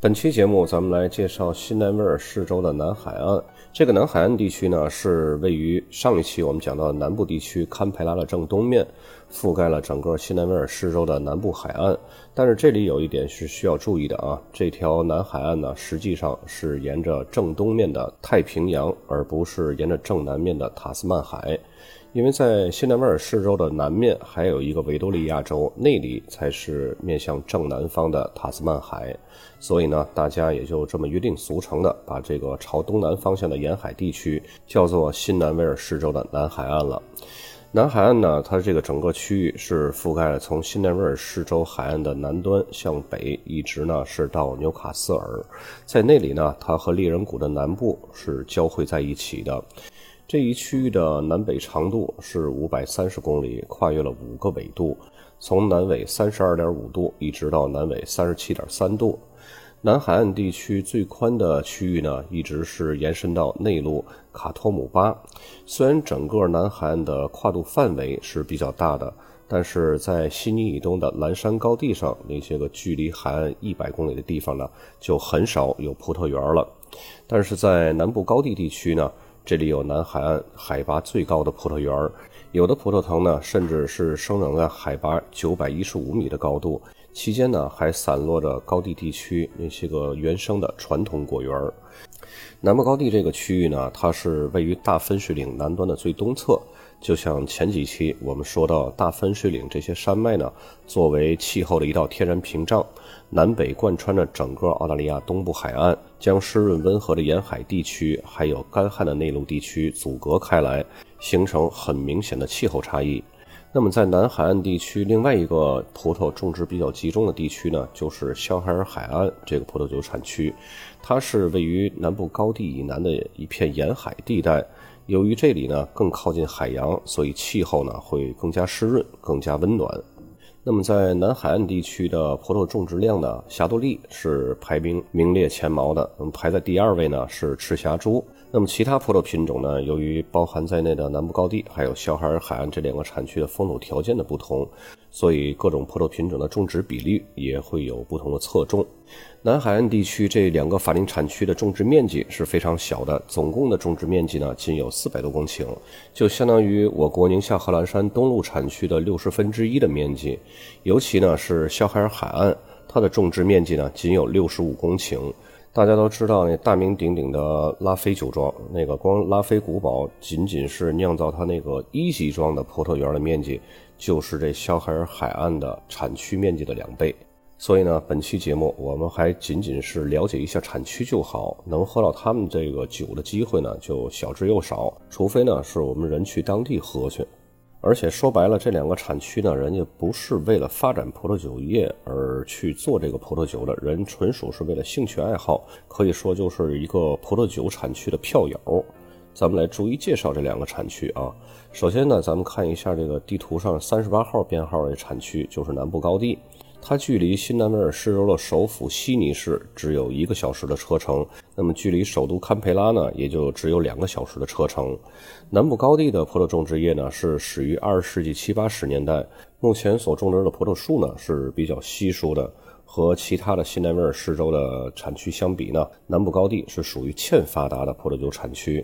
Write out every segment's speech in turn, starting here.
本期节目，咱们来介绍新南威尔士州的南海岸。这个南海岸地区呢，是位于上一期我们讲到的南部地区堪培拉的正东面，覆盖了整个新南威尔士州的南部海岸。但是这里有一点是需要注意的啊，这条南海岸呢，实际上是沿着正东面的太平洋，而不是沿着正南面的塔斯曼海。因为在新南威尔士州的南面还有一个维多利亚州，那里才是面向正南方的塔斯曼海，所以呢，大家也就这么约定俗成的把这个朝东南方向的沿海地区叫做新南威尔士州的南海岸了。南海岸呢，它这个整个区域是覆盖了从新南威尔士州海岸的南端向北，一直呢是到纽卡斯尔，在那里呢，它和猎人谷的南部是交汇在一起的。这一区域的南北长度是五百三十公里，跨越了五个纬度，从南纬三十二点五度一直到南纬三十七点三度。南海岸地区最宽的区域呢，一直是延伸到内陆卡托姆巴。虽然整个南海岸的跨度范围是比较大的，但是在悉尼以东的蓝山高地上，那些个距离海岸一百公里的地方呢，就很少有葡萄园了。但是在南部高地地区呢，这里有南海岸海拔最高的葡萄园，有的葡萄藤呢，甚至是生长在海拔九百一十五米的高度，期间呢还散落着高地地区那些个原生的传统果园。南部高地这个区域呢，它是位于大分水岭南端的最东侧。就像前几期我们说到，大分水岭这些山脉呢，作为气候的一道天然屏障，南北贯穿着整个澳大利亚东部海岸，将湿润温和的沿海地区还有干旱的内陆地区阻隔开来，形成很明显的气候差异。那么，在南海岸地区另外一个葡萄种植比较集中的地区呢，就是香海尔海岸这个葡萄酒产区，它是位于南部高地以南的一片沿海地带。由于这里呢更靠近海洋，所以气候呢会更加湿润、更加温暖。那么在南海岸地区的葡萄种植量呢，霞多丽是排名名列前茅的。那么排在第二位呢是赤霞珠。那么其他葡萄品种呢，由于包含在内的南部高地还有小海尔海岸这两个产区的风土条件的不同，所以各种葡萄品种的种植比例也会有不同的侧重。南海岸地区这两个法定产区的种植面积是非常小的，总共的种植面积呢仅有四百多公顷，就相当于我国宁夏贺兰山东路产区的六十分之一的面积。尤其呢是小海尔海岸，它的种植面积呢仅有六十五公顷。大家都知道那大名鼎鼎的拉菲酒庄，那个光拉菲古堡仅仅是酿造它那个一级庄的葡萄园的面积，就是这肖海尔海岸的产区面积的两倍。所以呢，本期节目我们还仅仅是了解一下产区就好，能喝到他们这个酒的机会呢就小之又少，除非呢是我们人去当地喝去。而且说白了，这两个产区呢，人家不是为了发展葡萄酒业而去做这个葡萄酒的，人纯属是为了兴趣爱好，可以说就是一个葡萄酒产区的票友。咱们来逐一介绍这两个产区啊。首先呢，咱们看一下这个地图上三十八号编号的产区，就是南部高地。它距离新南威尔士州的首府悉尼市只有一个小时的车程，那么距离首都堪培拉呢，也就只有两个小时的车程。南部高地的葡萄种植业呢，是始于二十世纪七八十年代，目前所种植的葡萄树呢是比较稀疏的。和其他的新南威尔士州的产区相比呢，南部高地是属于欠发达的葡萄酒产区。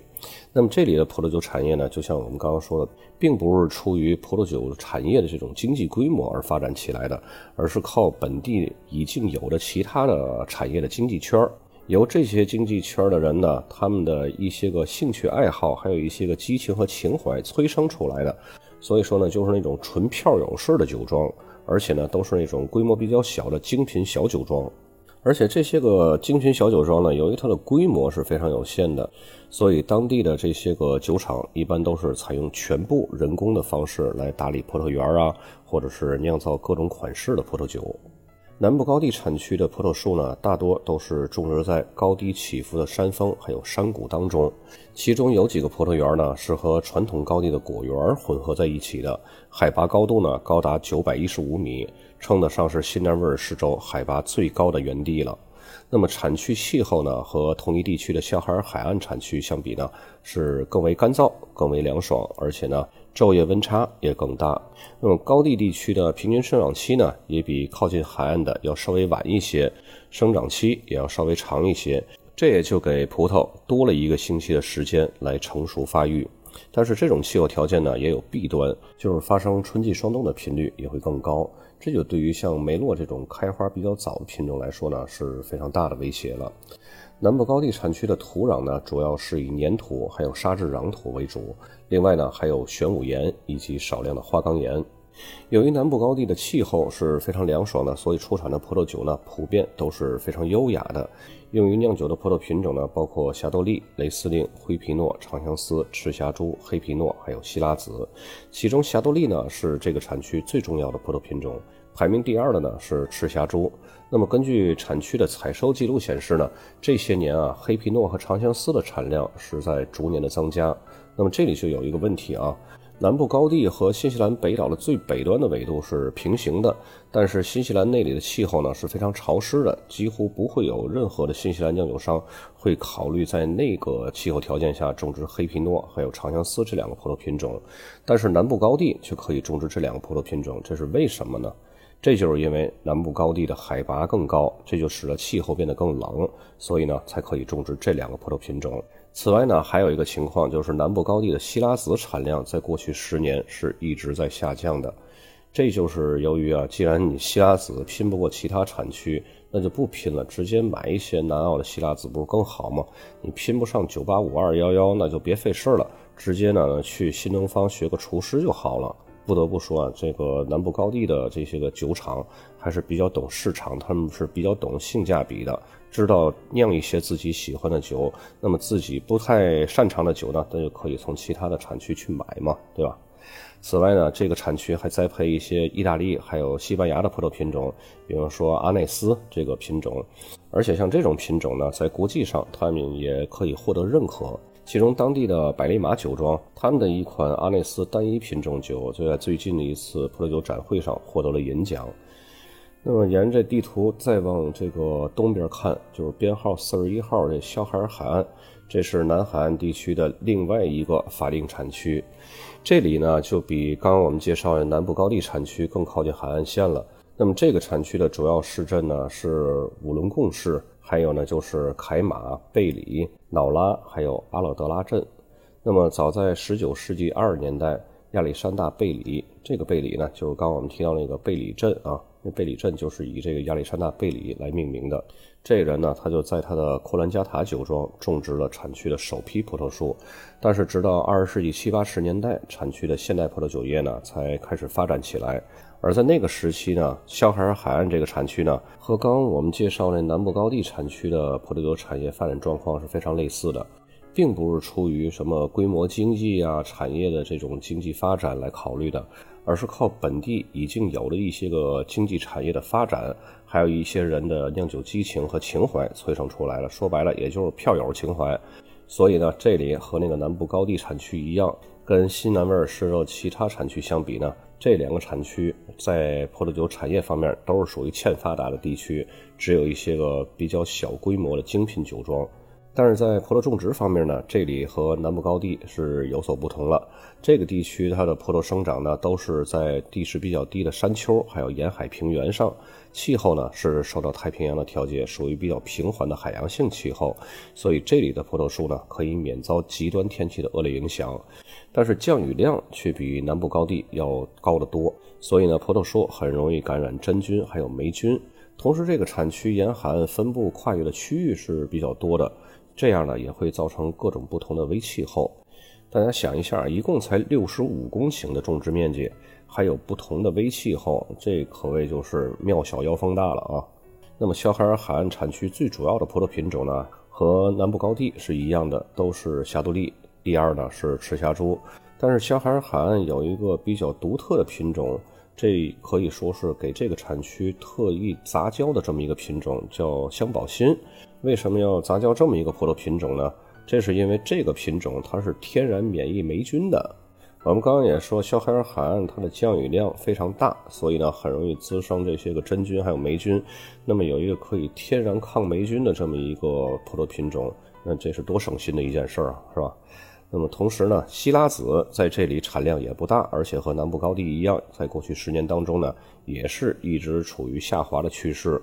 那么这里的葡萄酒产业呢，就像我们刚刚说的，并不是出于葡萄酒产业的这种经济规模而发展起来的，而是靠本地已经有的其他的产业的经济圈儿，由这些经济圈的人呢，他们的一些个兴趣爱好，还有一些个激情和情怀催生出来的。所以说呢，就是那种纯票友式的酒庄。而且呢，都是那种规模比较小的精品小酒庄，而且这些个精品小酒庄呢，由于它的规模是非常有限的，所以当地的这些个酒厂一般都是采用全部人工的方式来打理葡萄园啊，或者是酿造各种款式的葡萄酒。南部高地产区的葡萄树呢，大多都是种植在高低起伏的山峰还有山谷当中，其中有几个葡萄园呢是和传统高地的果园混合在一起的，海拔高度呢高达九百一十五米，称得上是新南威尔士州海拔最高的园地了。那么产区气候呢，和同一地区的夏哈尔海岸产区相比呢，是更为干燥、更为凉爽，而且呢，昼夜温差也更大。那么高地地区的平均生长期呢，也比靠近海岸的要稍微晚一些，生长期也要稍微长一些，这也就给葡萄多了一个星期的时间来成熟发育。但是这种气候条件呢，也有弊端，就是发生春季霜冻的频率也会更高。这就对于像梅洛这种开花比较早的品种来说呢，是非常大的威胁了。南部高地产区的土壤呢，主要是以粘土还有沙质壤土为主，另外呢还有玄武岩以及少量的花岗岩。由于南部高地的气候是非常凉爽的，所以出产的葡萄酒呢，普遍都是非常优雅的。用于酿酒的葡萄品种呢，包括霞多丽、雷司令、灰皮诺、长相思、赤霞珠、黑皮诺，还有希拉子。其中霞多丽呢是这个产区最重要的葡萄品种，排名第二的呢是赤霞珠。那么根据产区的采收记录显示呢，这些年啊，黑皮诺和长相思的产量是在逐年的增加。那么这里就有一个问题啊。南部高地和新西兰北岛的最北端的纬度是平行的，但是新西兰内里的气候呢是非常潮湿的，几乎不会有任何的新西兰酿酒商会考虑在那个气候条件下种植黑皮诺还有长相思这两个葡萄品种，但是南部高地却可以种植这两个葡萄品种，这是为什么呢？这就是因为南部高地的海拔更高，这就使得气候变得更冷，所以呢才可以种植这两个葡萄品种。此外呢，还有一个情况就是南部高地的西拉子产量在过去十年是一直在下降的。这就是由于啊，既然你西拉子拼不过其他产区，那就不拼了，直接买一些南澳的西拉子不是更好吗？你拼不上九八五二幺幺，那就别费事了，直接呢去新东方学个厨师就好了。不得不说啊，这个南部高地的这些个酒厂还是比较懂市场，他们是比较懂性价比的，知道酿一些自己喜欢的酒。那么自己不太擅长的酒呢，那就可以从其他的产区去买嘛，对吧？此外呢，这个产区还栽培一些意大利还有西班牙的葡萄品种，比如说阿内斯这个品种。而且像这种品种呢，在国际上他们也可以获得认可。其中，当地的百利马酒庄，他们的一款阿内斯单一品种酒，就在最近的一次葡萄酒展会上获得了银奖。那么，沿着地图再往这个东边看，就是编号四十一号这肖海尔海岸，这是南海岸地区的另外一个法定产区。这里呢，就比刚刚我们介绍的南部高地产区更靠近海岸线了。那么，这个产区的主要市镇呢是五伦贡市。还有呢，就是凯马、贝里、瑙拉，还有阿勒德拉镇。那么，早在十九世纪二十年代，亚历山大·贝里，这个贝里呢，就是刚刚我们提到那个贝里镇啊。那贝里镇就是以这个亚历山大·贝里来命名的。这人呢，他就在他的库兰加塔酒庄种植了产区的首批葡萄树。但是，直到二十世纪七八十年代，产区的现代葡萄酒业呢，才开始发展起来。而在那个时期呢，肖海尔海岸这个产区呢，和刚我们介绍那南部高地产区的葡萄酒产业发展状况是非常类似的，并不是出于什么规模经济啊、产业的这种经济发展来考虑的，而是靠本地已经有了一些个经济产业的发展，还有一些人的酿酒激情和情怀催生出来了。说白了，也就是票友情怀。所以呢，这里和那个南部高地产区一样，跟新南威尔士州其他产区相比呢。这两个产区在葡萄酒产业方面都是属于欠发达的地区，只有一些个比较小规模的精品酒庄。但是在葡萄种植方面呢，这里和南部高地是有所不同了。这个地区它的葡萄生长呢都是在地势比较低的山丘，还有沿海平原上，气候呢是受到太平洋的调节，属于比较平缓的海洋性气候，所以这里的葡萄树呢可以免遭极端天气的恶劣影响。但是降雨量却比南部高地要高得多，所以呢，葡萄树很容易感染真菌还有霉菌。同时，这个产区严寒分布跨越的区域是比较多的，这样呢也会造成各种不同的微气候。大家想一下，一共才六十五公顷的种植面积，还有不同的微气候，这可谓就是庙小妖风大了啊。那么，小海尔海岸产区最主要的葡萄品种呢，和南部高地是一样的，都是霞多丽。第二呢是赤霞珠，但是小海尔海岸有一个比较独特的品种，这可以说是给这个产区特意杂交的这么一个品种，叫香宝新。为什么要杂交这么一个葡萄品种呢？这是因为这个品种它是天然免疫霉菌的。我们刚刚也说，肖海尔海岸它的降雨量非常大，所以呢很容易滋生这些个真菌还有霉菌。那么有一个可以天然抗霉菌的这么一个葡萄品种，那这是多省心的一件事儿啊，是吧？那么同时呢，希拉子在这里产量也不大，而且和南部高地一样，在过去十年当中呢，也是一直处于下滑的趋势。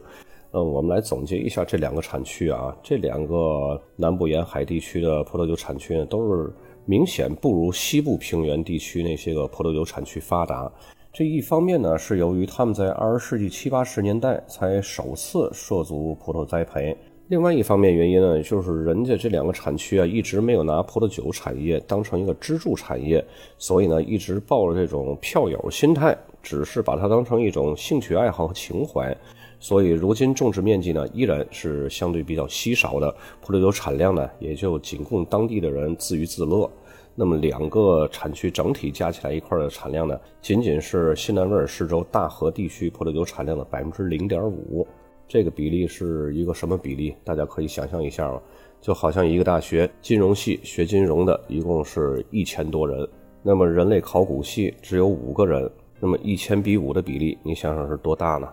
嗯，我们来总结一下这两个产区啊，这两个南部沿海地区的葡萄酒产区呢，都是明显不如西部平原地区那些个葡萄酒产区发达。这一方面呢，是由于他们在二十世纪七八十年代才首次涉足葡萄栽培。另外一方面原因呢，就是人家这两个产区啊，一直没有拿葡萄酒产业当成一个支柱产业，所以呢，一直抱着这种票友心态，只是把它当成一种兴趣爱好和情怀。所以如今种植面积呢，依然是相对比较稀少的，葡萄酒产量呢，也就仅供当地的人自娱自乐。那么两个产区整体加起来一块的产量呢，仅仅是新南威尔士州大河地区葡萄酒产量的百分之零点五。这个比例是一个什么比例？大家可以想象一下啊，就好像一个大学金融系学金融的一共是一千多人，那么人类考古系只有五个人，那么一千比五的比例，你想想是多大呢？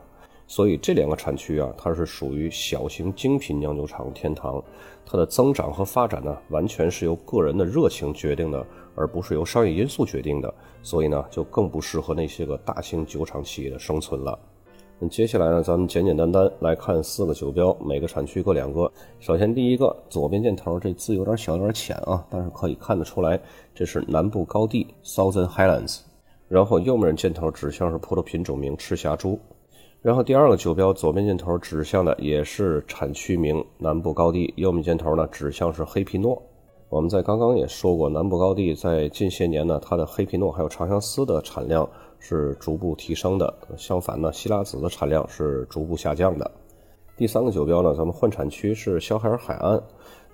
所以这两个产区啊，它是属于小型精品酿酒厂天堂，它的增长和发展呢，完全是由个人的热情决定的，而不是由商业因素决定的，所以呢，就更不适合那些个大型酒厂企业的生存了。那接下来呢，咱们简简单单来看四个酒标，每个产区各两个。首先第一个左边箭头，这字有点小，有点浅啊，但是可以看得出来，这是南部高地 （Southern Highlands）。然后右面箭头指向是葡萄品种名赤霞珠。然后第二个酒标左边箭头指向的也是产区名南部高地，右面箭头呢指向是黑皮诺。我们在刚刚也说过，南部高地在近些年呢，它的黑皮诺还有长相思的产量。是逐步提升的，相反呢，希拉子的产量是逐步下降的。第三个酒标呢，咱们换产区是肖海尔海岸，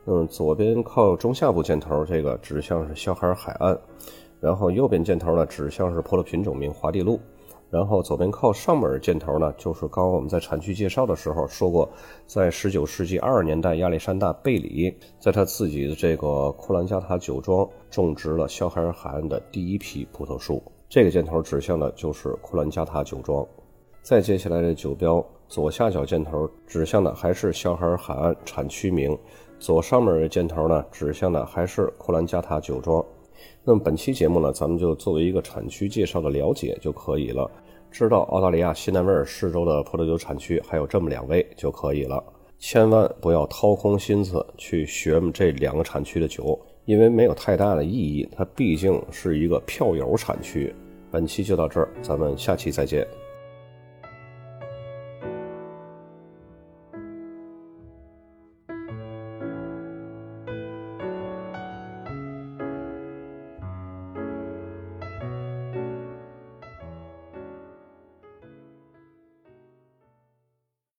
嗯，左边靠中下部箭头这个指向是肖海尔海岸，然后右边箭头呢指向是葡萄品种名华地路，然后左边靠上面箭头呢就是刚刚我们在产区介绍的时候说过，在19世纪二十年代亚历山大贝里在他自己的这个库兰加塔酒庄种植了肖海尔海岸的第一批葡萄树。这个箭头指向的就是库兰加塔酒庄，再接下来的酒标左下角箭头指向的还是肖海尔海岸产区名，左上面的箭头呢指向的还是库兰加塔酒庄。那么本期节目呢，咱们就作为一个产区介绍的了解就可以了，知道澳大利亚西南威尔士州的葡萄酒产区还有这么两位就可以了，千万不要掏空心思去学这两个产区的酒，因为没有太大的意义，它毕竟是一个票友产区。本期就到这儿，咱们下期再见。